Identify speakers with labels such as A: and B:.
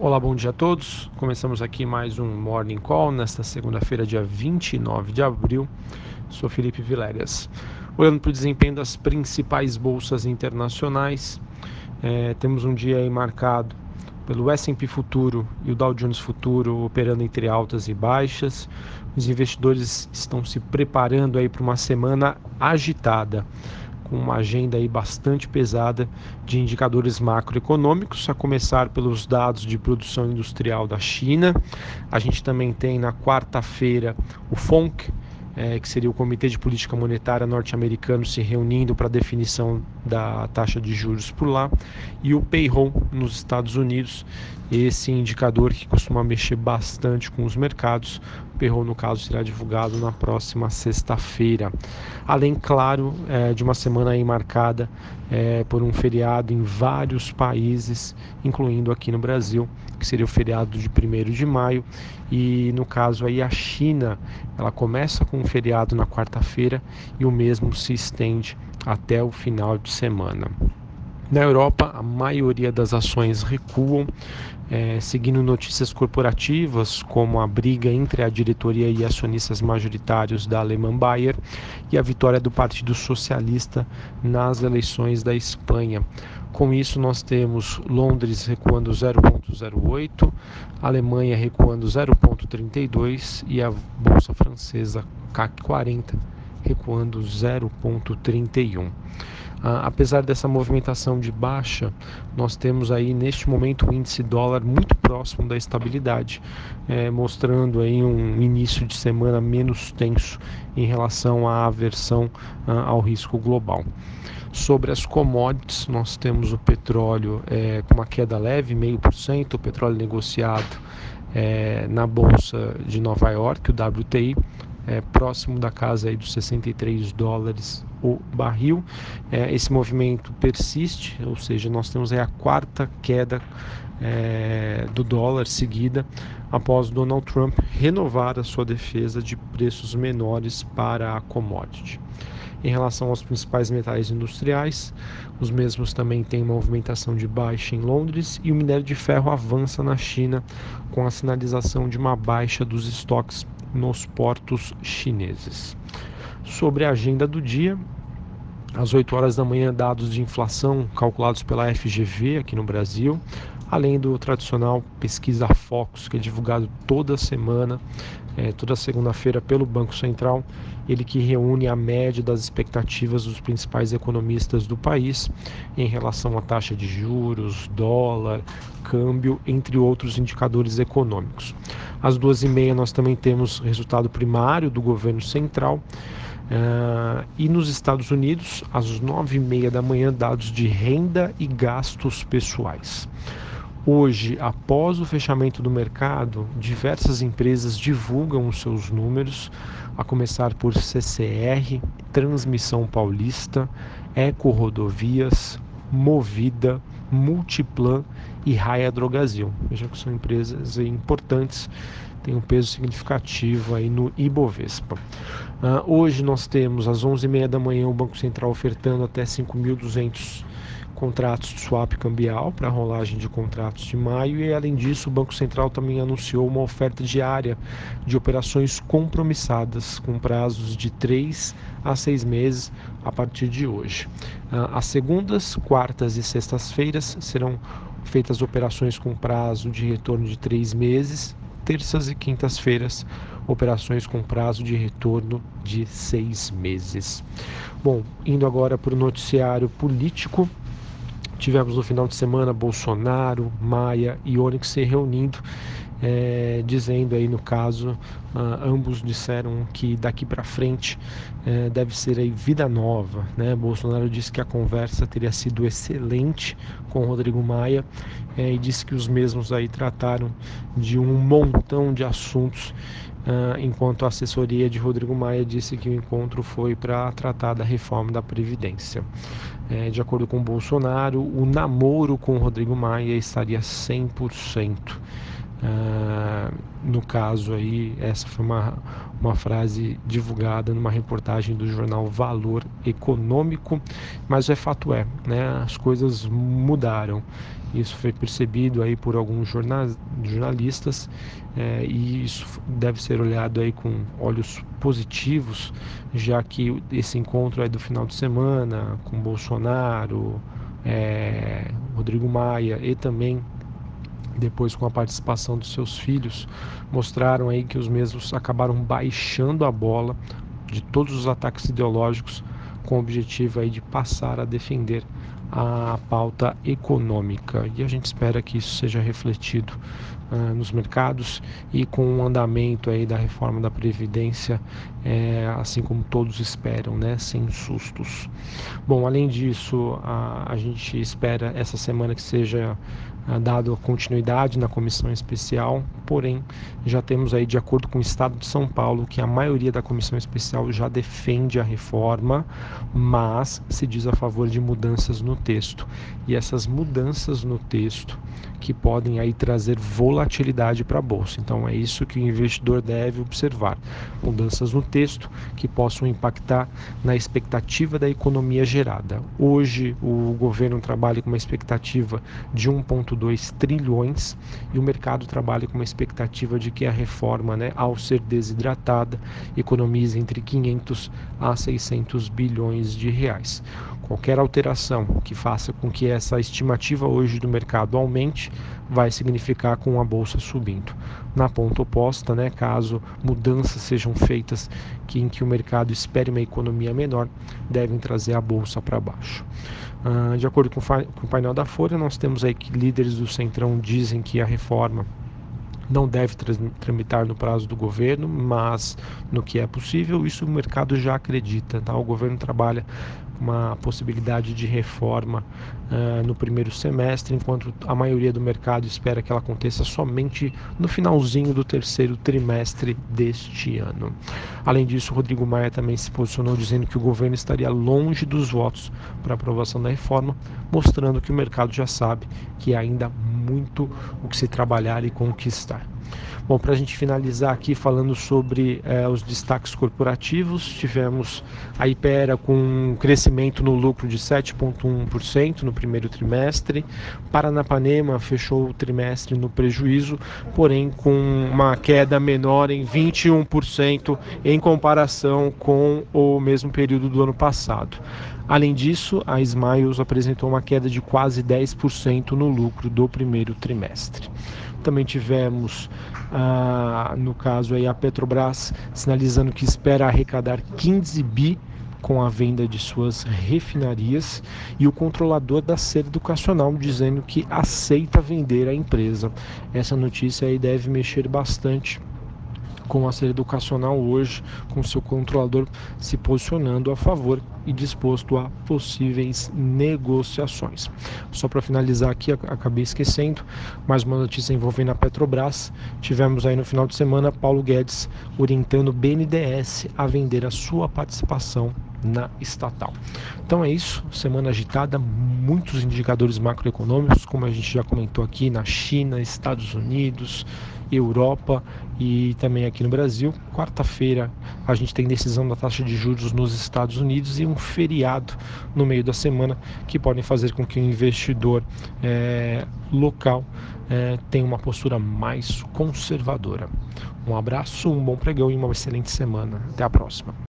A: Olá, bom dia a todos. Começamos aqui mais um Morning Call nesta segunda-feira, dia 29 de abril. Sou Felipe Vilérias. Olhando para o desempenho das principais bolsas internacionais, é, temos um dia aí marcado pelo S&P Futuro e o Dow Jones Futuro operando entre altas e baixas. Os investidores estão se preparando aí para uma semana agitada com uma agenda aí bastante pesada de indicadores macroeconômicos, a começar pelos dados de produção industrial da China. A gente também tem na quarta-feira o FONC, é, que seria o Comitê de Política Monetária norte-americano se reunindo para definição da taxa de juros por lá, e o payroll nos Estados Unidos, esse indicador que costuma mexer bastante com os mercados. O payroll, no caso, será divulgado na próxima sexta-feira. Além, claro, é, de uma semana aí marcada é, por um feriado em vários países, incluindo aqui no Brasil, que seria o feriado de 1 de maio, e no caso aí a China, ela começa com um feriado na quarta-feira e o mesmo se estende até o final de semana. Na Europa, a maioria das ações recuam, é, seguindo notícias corporativas, como a briga entre a diretoria e acionistas majoritários da Lehman Bayer e a vitória do Partido Socialista nas eleições da Espanha. Com isso, nós temos Londres recuando 0,08, Alemanha recuando 0,32 e a Bolsa Francesa CAC 40 recuando 0,31. Ah, apesar dessa movimentação de baixa, nós temos aí neste momento o índice dólar muito próximo da estabilidade, eh, mostrando aí um início de semana menos tenso em relação à aversão ah, ao risco global. Sobre as commodities, nós temos o petróleo eh, com uma queda leve, meio por cento, o petróleo negociado eh, na bolsa de Nova York, o WTI, é, próximo da casa aí dos 63 dólares o barril. É, esse movimento persiste, ou seja, nós temos aí a quarta queda é, do dólar seguida após Donald Trump renovar a sua defesa de preços menores para a commodity. Em relação aos principais metais industriais, os mesmos também têm movimentação de baixa em Londres e o minério de ferro avança na China com a sinalização de uma baixa dos estoques nos portos chineses. Sobre a agenda do dia, às 8 horas da manhã, dados de inflação calculados pela FGV aqui no Brasil, além do tradicional pesquisa Focus, que é divulgado toda semana, é, toda segunda-feira pelo Banco Central, ele que reúne a média das expectativas dos principais economistas do país em relação à taxa de juros, dólar, câmbio, entre outros indicadores econômicos. Às duas e meia nós também temos resultado primário do governo central. Uh, e nos Estados Unidos, às nove e meia da manhã, dados de renda e gastos pessoais. Hoje, após o fechamento do mercado, diversas empresas divulgam os seus números, a começar por CCR, Transmissão Paulista, Eco Rodovias, Movida, Multiplan e Raia Drogasil. Veja que são empresas importantes, têm um peso significativo aí no Ibovespa. Uh, hoje nós temos às 11h30 da manhã o Banco Central ofertando até 5.200 contratos de swap cambial para rolagem de contratos de maio e além disso o Banco Central também anunciou uma oferta diária de operações compromissadas com prazos de 3 a 6 meses a partir de hoje. Ah, as segundas, quartas e sextas-feiras serão feitas operações com prazo de retorno de 3 meses, terças e quintas-feiras operações com prazo de retorno de seis meses. Bom, indo agora para o noticiário político, Tivemos no final de semana Bolsonaro, Maia e Onyx se reunindo, é, dizendo aí no caso, uh, ambos disseram que daqui para frente é, deve ser aí vida nova. Né? Bolsonaro disse que a conversa teria sido excelente com Rodrigo Maia é, e disse que os mesmos aí trataram de um montão de assuntos Uh, enquanto a assessoria de Rodrigo Maia disse que o encontro foi para tratar da reforma da Previdência. É, de acordo com Bolsonaro, o namoro com Rodrigo Maia estaria 100%. Uh, no caso aí, essa foi uma, uma frase divulgada numa reportagem do jornal Valor Econômico, mas é fato é, né, as coisas mudaram. Isso foi percebido aí por alguns jornal, jornalistas é, e isso deve ser olhado aí com olhos positivos, já que esse encontro é do final de semana com Bolsonaro, é, Rodrigo Maia e também depois com a participação dos seus filhos, mostraram aí que os mesmos acabaram baixando a bola de todos os ataques ideológicos com o objetivo aí de passar a defender a pauta econômica. E a gente espera que isso seja refletido uh, nos mercados e com o andamento aí da reforma da previdência é, assim como todos esperam né? Sem sustos. Bom além disso a, a gente espera essa semana que seja dado continuidade na comissão especial, porém já temos aí de acordo com o Estado de São Paulo que a maioria da comissão especial já defende a reforma, mas se diz a favor de mudanças no texto. E essas mudanças no texto que podem aí trazer volatilidade para a bolsa. Então é isso que o investidor deve observar. Mudanças no texto que possam impactar na expectativa da economia gerada. Hoje o governo trabalha com uma expectativa de 1.2 trilhões e o mercado trabalha com uma expectativa de que a reforma, né, ao ser desidratada, economize entre 500 a 600 bilhões de reais. Qualquer alteração que faça com que essa estimativa hoje do mercado aumente vai significar com a bolsa subindo. Na ponta oposta, né, caso mudanças sejam feitas que, em que o mercado espere uma economia menor, devem trazer a bolsa para baixo. Uh, de acordo com, com o painel da Folha, nós temos aí que líderes do Centrão dizem que a reforma não deve tramitar no prazo do governo, mas no que é possível, isso o mercado já acredita. Tá? O governo trabalha uma possibilidade de reforma uh, no primeiro semestre, enquanto a maioria do mercado espera que ela aconteça somente no finalzinho do terceiro trimestre deste ano. Além disso, Rodrigo Maia também se posicionou dizendo que o governo estaria longe dos votos para aprovação da reforma, mostrando que o mercado já sabe que ainda muito o que se trabalhar e conquistar. Bom, para a gente finalizar aqui falando sobre eh, os destaques corporativos, tivemos a Ipera com um crescimento no lucro de 7,1% no primeiro trimestre. Paranapanema fechou o trimestre no prejuízo, porém com uma queda menor em 21% em comparação com o mesmo período do ano passado. Além disso, a Smiles apresentou uma queda de quase 10% no lucro do primeiro trimestre. Também tivemos, ah, no caso aí, a Petrobras sinalizando que espera arrecadar 15 bi com a venda de suas refinarias e o controlador da sede educacional dizendo que aceita vender a empresa. Essa notícia aí deve mexer bastante com a sede educacional hoje, com seu controlador se posicionando a favor e disposto a possíveis negociações. Só para finalizar aqui, acabei esquecendo, mais uma notícia envolvendo a Petrobras. Tivemos aí no final de semana Paulo Guedes orientando o BNDES a vender a sua participação na estatal. Então é isso, semana agitada, muitos indicadores macroeconômicos, como a gente já comentou aqui, na China, Estados Unidos, Europa e também aqui no Brasil. Quarta-feira a gente tem decisão da taxa de juros nos Estados Unidos e um feriado no meio da semana que podem fazer com que o investidor é, local é, tenha uma postura mais conservadora. Um abraço, um bom pregão e uma excelente semana. Até a próxima.